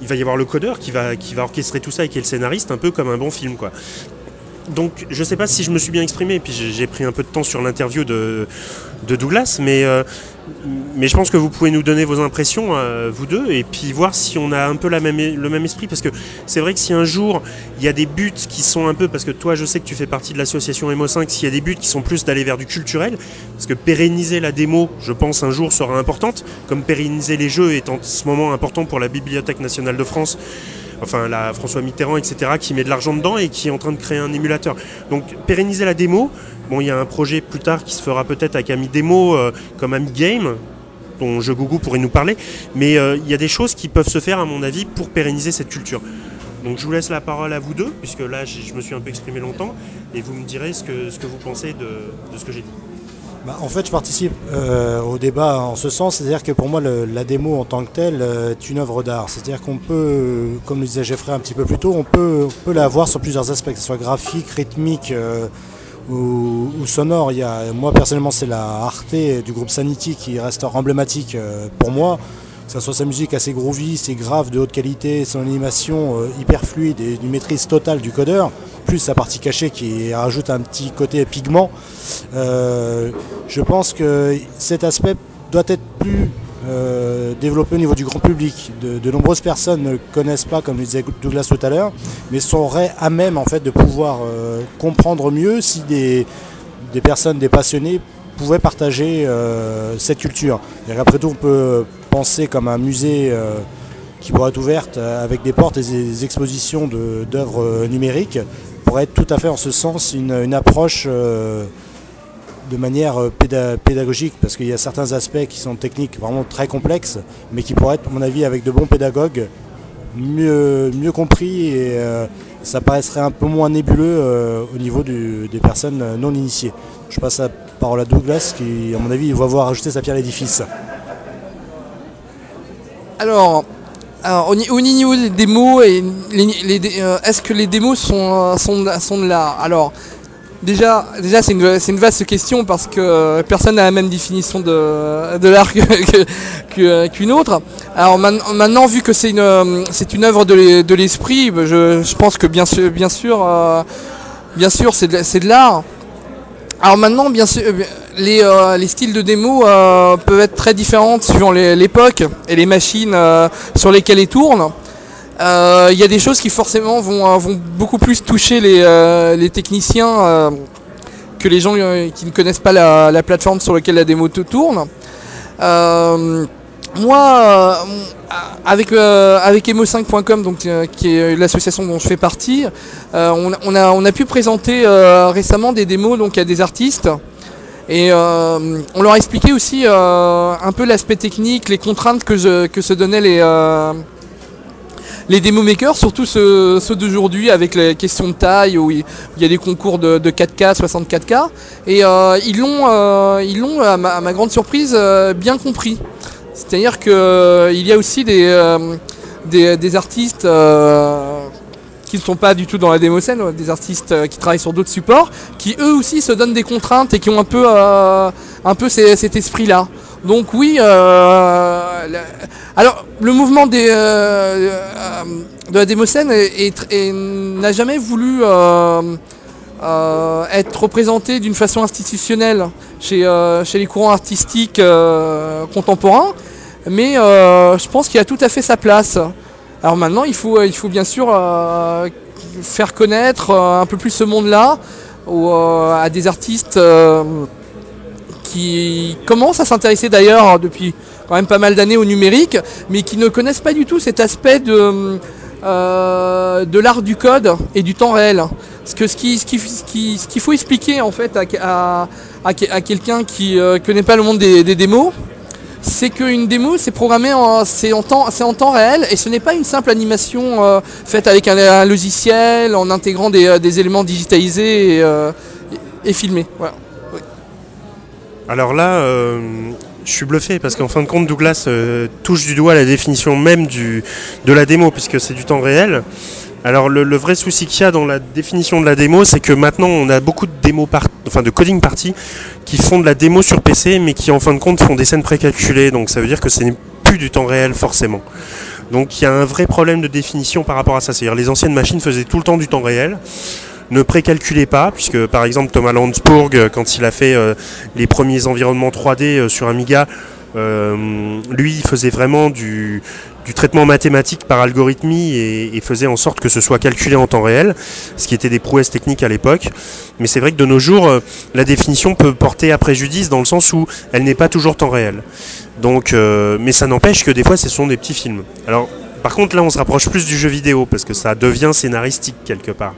Il va y avoir le codeur qui va, qui va orchestrer tout ça et qui est le scénariste, un peu comme un bon film, quoi donc je ne sais pas si je me suis bien exprimé, puis j'ai pris un peu de temps sur l'interview de, Douglas, mais, euh, mais je pense que vous pouvez nous donner vos impressions, euh, vous deux, et puis voir si on a un peu le même esprit, parce que c'est vrai que si un jour il y a des buts qui sont un peu, parce que toi je sais que tu fais partie de l'association MO5, s'il y a des buts qui sont plus d'aller vers du culturel, parce que pérenniser la démo, je pense un jour sera importante, comme pérenniser les jeux est en ce moment important pour la Bibliothèque nationale de France enfin la François Mitterrand, etc., qui met de l'argent dedans et qui est en train de créer un émulateur. Donc pérenniser la démo, bon, il y a un projet plus tard qui se fera peut-être avec Ami Démo euh, comme Ami Game, dont je Gougou pourrait nous parler, mais euh, il y a des choses qui peuvent se faire, à mon avis, pour pérenniser cette culture. Donc je vous laisse la parole à vous deux, puisque là je me suis un peu exprimé longtemps, et vous me direz ce que, ce que vous pensez de ce que j'ai dit. Bah, en fait, je participe euh, au débat en ce sens, c'est-à-dire que pour moi, la démo en tant que telle euh, est une œuvre d'art. C'est-à-dire qu'on peut, comme le disait Jeffrey un petit peu plus tôt, on peut, la voir sur plusieurs aspects, que ce soit graphique, rythmique euh, ou, sonore. Moi, personnellement, c'est la Arte du groupe Sanity qui reste emblématique pour moi. Ce soit sa musique assez groovy, c'est grave, de haute qualité, son animation hyper fluide et une maîtrise totale du codeur plus sa partie cachée qui rajoute un petit côté pigment. Euh, je pense que cet aspect doit être plus euh, développé au niveau du grand public. De, nombreuses personnes ne connaissent pas, comme le disait Douglas tout à l'heure, mais seraient à même de pouvoir euh, comprendre mieux si des, personnes, des passionnés pouvaient partager cette culture. après tout, on peut comme un musée qui pourrait être ouverte avec des portes et des expositions d'œuvres numériques pourrait être tout à fait en ce sens une, approche euh, de manière euh, pédagogique, parce qu'il y a certains aspects qui sont techniques vraiment très complexes, mais qui pourraient être, à mon avis, avec de bons pédagogues, mieux, mieux compris et euh, ça paraîtrait un peu moins nébuleux au niveau des personnes non initiées. Je passe la parole à Douglas qui, à mon avis, va voir ajouter sa pierre à l'édifice. Alors, au, niveau des démos, euh, est-ce que les démos sont, euh, sont, de l'art? Alors, déjà, déjà c'est une, vaste question parce que euh, personne n'a la même définition de, de l'art qu'une autre. Alors maintenant, vu que c'est une, une œuvre de l'esprit, je, pense que bien sûr, bien sûr, bien sûr c'est de l'art. Alors maintenant, bien sûr, euh, les, styles de démo euh, peuvent être très différents suivant l'époque et les machines euh, sur lesquelles ils tournent. Il y a des choses qui forcément vont, beaucoup plus toucher les, techniciens que les gens qui ne connaissent pas la, plateforme sur laquelle la démo tourne. Moi, avec, avec emo5.com, donc, qui est l'association dont je fais partie, on, a, on, a, pu présenter récemment des démos donc, à des artistes Et on leur a expliqué aussi un peu l'aspect technique, les contraintes que, que se donnaient les, les démo makers, surtout ceux, d'aujourd'hui avec les questions de taille, où il, y a des concours de, 4K, 64K. Et euh, ils l'ont, euh, ils l'ont à, ma, grande surprise, euh, bien compris. C'est-à-dire qu'il y a aussi des, des, artistes qui ne sont pas du tout dans la démo scène, des artistes qui travaillent sur d'autres supports, qui eux aussi se donnent des contraintes et qui ont un peu, un peu cet esprit-là. Donc oui, euh, alors le mouvement euh, euh, de la démocène n'a jamais voulu être représenté d'une façon institutionnelle chez, chez les courants artistiques contemporains, mais je pense qu'il a tout à fait sa place. Alors maintenant, il faut, il faut bien sûr faire connaître un peu plus ce monde-là à des artistes qui commencent à s'intéresser d'ailleurs depuis quand même pas mal d'années au numérique, mais qui ne connaissent pas du tout cet aspect de, euh, de l'art du code et du temps réel. Que ce qu'il ce qui, ce faut expliquer en fait à, à, quelqu'un qui euh, connaît pas le monde des, démos, c'est qu'une démo c'est programmé en, c'est en, temps, en temps réel et ce n'est pas une simple animation euh, faite avec un, logiciel en intégrant des, éléments digitalisés et, et filmés. Alors là, euh, je suis bluffé parce qu'en fin de compte, Douglas euh, touche du doigt la définition même du, de la démo puisque c'est du temps réel. Alors le, vrai souci qu'il y a dans la définition de la démo, c'est que maintenant on a beaucoup de démos enfin de coding parties qui font de la démo sur PC, mais qui en fin de compte font des scènes précalculées. Donc ça veut dire que ce n'est plus du temps réel forcément. Donc il y a un vrai problème de définition par rapport à ça. C'est-à-dire les anciennes machines faisaient tout le temps du temps réel ne précalculez pas, puisque par exemple Thomas Landsburg, euh, quand il a fait euh, les premiers environnements 3D euh, sur Amiga, lui il faisait vraiment du, traitement mathématique par algorithmie et, faisait en sorte que ce soit calculé en temps réel, ce qui était des prouesses techniques à l'époque. Mais c'est vrai que de nos jours, la définition peut porter à préjudice dans le sens où elle n'est pas toujours temps réel. Donc, mais ça n'empêche que des fois ce sont des petits films. Alors, par contre là on se rapproche plus du jeu vidéo parce que ça devient scénaristique quelque part.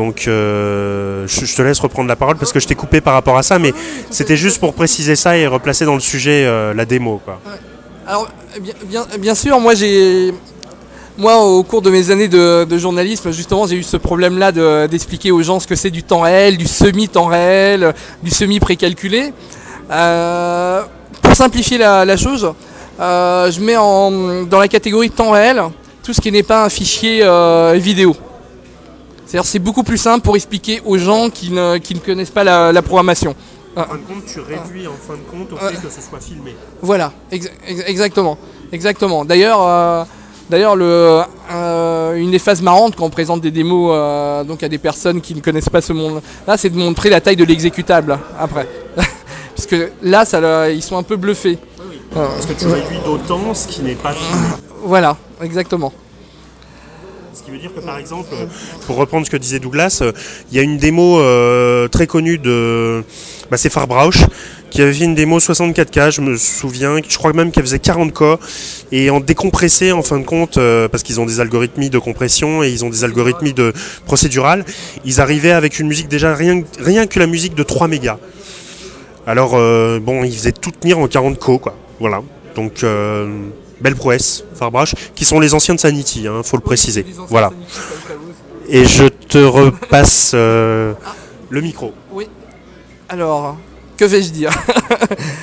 Donc euh, je, te laisse reprendre la parole parce que je t'ai coupé par rapport à ça, mais c'était juste pour préciser ça et replacer dans le sujet euh, la démo. Alors bien, sûr, moi j'ai moi, au cours de mes années de, journalisme, justement, j'ai eu ce problème-là d'expliquer aux gens ce que c'est du temps réel, du semi-temps réel, du semi-précalculé. Euh, pour simplifier la, chose, je mets en, dans la catégorie temps réel tout ce qui n'est pas un fichier vidéo. C'est-à-dire c'est beaucoup plus simple pour expliquer aux gens qui ne, qui ne connaissent pas la, programmation. En fin de compte, tu réduis en fin de compte au fait que ce soit filmé. Voilà, exactement. exactement. D'ailleurs, euh, d'ailleurs le, euh, une des phases marrantes quand on présente des démos euh, donc à des personnes qui ne connaissent pas ce monde-là, c'est de montrer la taille de l'exécutable après. Parce que là, ça, ils sont un peu bluffés. Oui, Parce que tu réduis d'autant ce qui n'est pas filmé. Voilà, exactement. Ce qui veut dire que par exemple, pour reprendre ce que disait Douglas, il y a une démo euh, très connue de. Bah, c'est Farbrauch qui avait fait une démo 64K, je me souviens, je crois même qu'elle faisait 40K, et en décompressé en fin de compte, euh, parce qu'ils ont des algorithmes de compression et ils ont des algorithmes de procédural, ils arrivaient avec une musique déjà rien, rien que la musique de 3 mégas. Alors euh, bon, ils faisaient tout tenir en 40K, quoi. Voilà. Donc belle prouesse, Farbrache, qui sont les anciens de Sanity, il hein, faut le préciser. Voilà. Et je te repasse euh, le micro. Oui. Alors, que vais-je dire?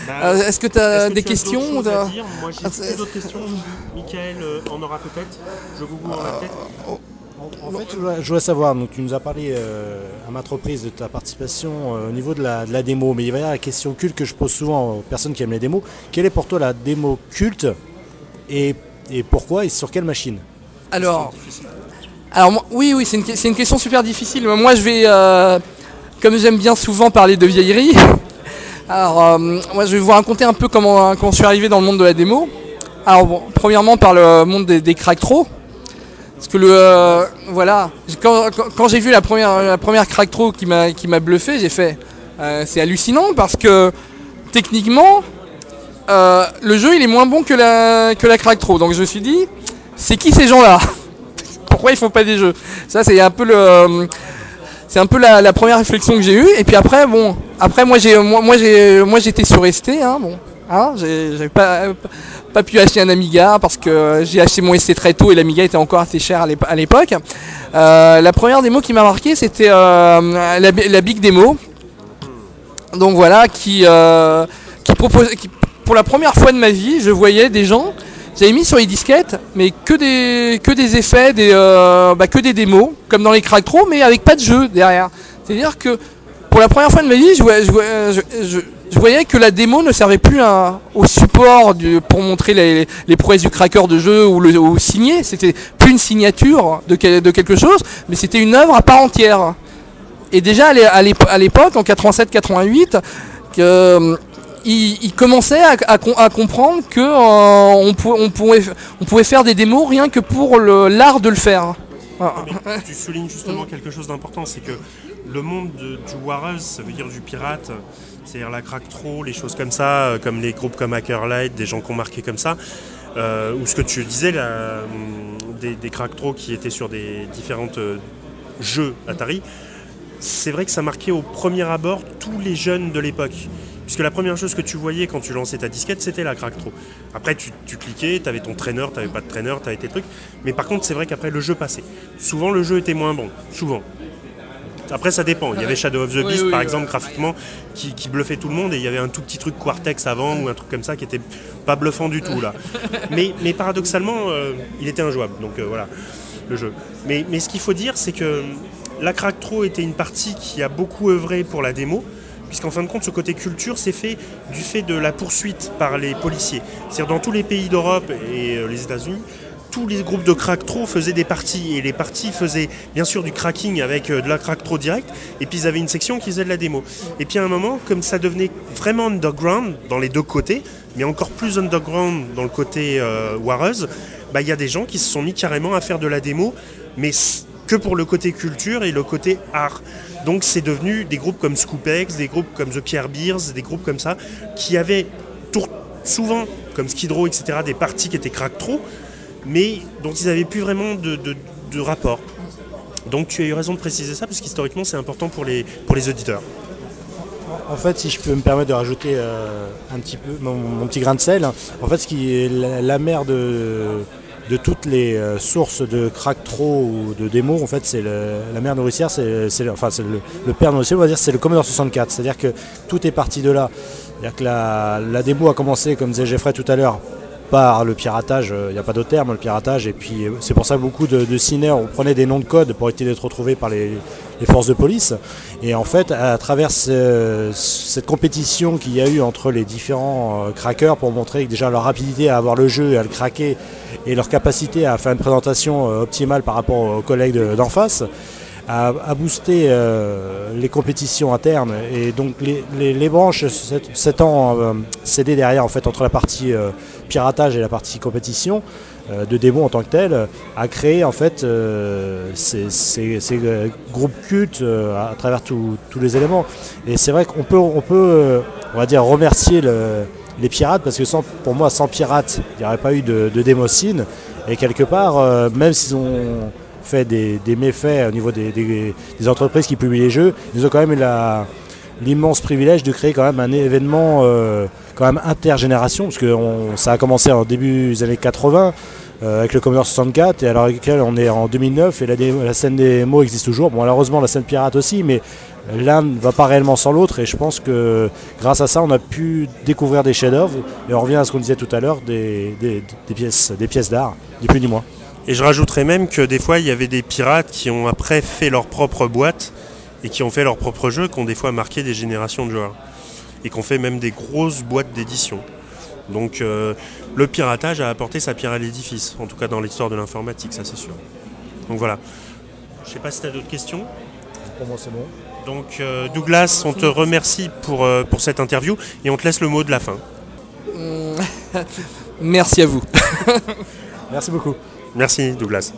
Bah, Est-ce que tu as des questions Moi j'ai ah, d'autres questions. Michael euh, en aura peut-être. Je vous en la tête. En fait, je voulais, savoir, donc tu nous as parlé euh, à maintes reprises de ta participation au niveau de la, de la, démo, mais il va y avoir la question culte que je pose souvent aux personnes qui aiment les démos. Quelle est pour toi la démo culte et, pourquoi et sur quelle machine? Alors, alors oui, oui, c'est une, une, question super difficile. Moi, je vais, euh, comme j'aime bien souvent parler de vieillerie, alors euh, moi, je vais vous raconter un peu comment, comment je suis arrivé dans le monde de la démo. Alors, premièrement, par le monde des, des crack Parce que le euh, voilà, quand, j'ai vu la première la première crack qui m'a qui m'a bluffé, j'ai fait c'est hallucinant parce que techniquement euh, le jeu il est moins bon que la, que la crack Donc je me suis dit, c'est qui ces gens-là Pourquoi ils font pas des jeux Ça c'est un peu le. C'est un peu la, première réflexion que j'ai eue. Et puis après, bon, après moi j'ai moi, j'ai moi j'étais sur ST, hein, bon. Hein, j'avais pas, pas pu acheter un Amiga parce que j'ai acheté mon ST très tôt et l'Amiga était encore assez cher à l'ép- à l'époque. Euh, la première démo qui m'a marqué c'était euh, la, Big Demo. Donc voilà, qui, euh, qui propose, pour la première fois de ma vie, je voyais des gens, j'avais mis sur les disquettes, mais que des, que des effets, des, euh, bah, que des démos, comme dans les Cracktro, mais avec pas de jeu derrière. C'est-à-dire que pour la première fois de ma vie, je, voyais- que la démo ne servait plus au support pour montrer les, les prouesses du cracker de jeu ou, le, signer. C'était plus une signature de, quel- de quelque chose, mais c'était une œuvre à part entière. Et déjà à l'é- à l'épo- à l'époque, en 87-88, que, euh, il, il commençait à, à com- à comprendre que euh, on, pou- on pouvait, on pouvait faire des démos rien que pour l'art de le faire. Voilà. Mais tu soulignes justement quelque chose d'important, c'est que le monde de- du Warez, ça veut dire du pirate, c'est-à-dire la Cracktro, les choses comme ça, euh, comme les groupes comme Hackerlight, des gens qui ont marqué comme ça, euh, ou ce que tu disais, là, hum, des, des Cracktro qui étaient sur des différents jeux Atari, c'est vrai que ça marquait au premier abord tous les jeunes de l'époque. Puisque la première chose que tu voyais quand tu lançais ta disquette, c'était la Cracktro. Après, tu, tu cliquais, tu avais ton traîneur, tu pas de traîneur, tu avais tes trucs. Mais par contre, c'est vrai qu'après, le jeu passait. Souvent, le jeu était moins bon. Souvent. Après, ça dépend. Il y avait Shadow of the Oui, Beast, oui, par oui. exemple, graphiquement, qui, qui bluffait tout le monde. Et il y avait un tout petit truc Quartex avant, ou un truc comme ça, qui était pas bluffant du tout, là. Mais, mais paradoxalement, euh, il était injouable. Donc euh, voilà, le jeu. Mais, mais ce qu'il faut dire, c'est que la Cracktro était une partie qui a beaucoup œuvré pour la démo. Puisqu'en fin de compte, ce côté culture s'est fait du fait de la poursuite par les policiers. C'est-à-dire dans tous les pays d'Europe et euh, les États-Unis, tous les groupes de Cracktro faisaient des parties. Et les parties faisaient bien sûr du cracking avec euh, de la Cracktro direct. Et puis ils avaient une section qui faisait de la démo. Et puis à un moment, comme ça devenait vraiment underground dans les deux côtés, mais encore plus underground dans le côté euh, bah, il y a des gens qui se sont mis carrément à faire de la démo, mais que pour le côté culture et le côté art. Donc c'est devenu des groupes comme Scoopex, des groupes comme The Pierre Beers, des groupes comme ça, qui avaient souvent, comme Skid Row, etc., des parties qui étaient Cracktro, mais dont ils n'avaient plus vraiment de, rapport. Donc tu as eu raison de préciser ça, parce qu'historiquement c'est important pour les, pour les auditeurs. En fait, si je peux me permettre de rajouter euh, un petit peu mon, petit grain de sel, en fait, ce qui est la, la de, de toutes les euh, sources de Cracktro ou de démos, en fait, c'est la mère nourricière, c'est le- père nourricier, on va dire, c'est le Commodore 64. C'est-à-dire que tout est parti de là. La, la démo a commencé, comme disait Geoffrey tout à l'heure, par le piratage, il n'y a pas d'autre terme, le piratage, et puis euh, c'est pour ça que beaucoup de, de prenait des noms de code pour éviter d'être retrouvés par les, forces de police. Et en fait, à travers ce- cette compétition qu'il y a eu entre les différents euh, crackers pour montrer déjà leur rapidité à avoir le jeu et à le craquer et leur capacité à faire une présentation euh, optimale par rapport aux collègues de- d'en face, a, a boosté euh, les compétitions internes. Et donc les, branches s'ét- s'étant euh, cédées derrière en fait entre la partie euh, piratage et la partie compétition de démo en tant que telle a créé en fait ces, groupes cultes à travers tous les éléments. Et c'est vrai qu'on peut on peut on va dire remercier le- les pirates parce que sans, pour moi sans pirates il n'y aurait pas eu de, de et quelque part même s'ils ont fait des, méfaits au niveau des, entreprises qui publient les jeux, ils ont quand même eu l'immense privilège de créer quand même un événement euh, quand même intergénération, parce que ça a commencé en début des années 80 euh, avec le Commodore 64 et l'heure actuelle on est en 2009 et la, scène des mots existe toujours. Bon, malheureusement la scène pirate aussi, mais l'un ne va pas réellement sans l'autre et je pense que grâce à ça on a pu découvrir des chefs-d'œuvre et on revient à ce qu'on disait tout à l'heure des- des pièces, des pièces d'art, ni plus ni moins. Et je rajouterais même que des fois, il y avait des pirates qui ont après fait leur propre boîte et qui ont fait leur propre jeu, qui ont des fois marqué des générations de joueurs. Et qui ont fait même des grosses boîtes d'édition. Donc euh, le piratage a apporté sa pierre à l'édifice, en tout cas dans l'histoire de l'informatique, ça c'est sûr. Donc voilà. Je sais pas si tu as d'autres questions. Pour moi c'est bon. Donc euh, Douglas, on te remercie pour, euh, pour cette interview et on te laisse le mot de la fin. Merci à vous. Merci beaucoup. Merci Douglas.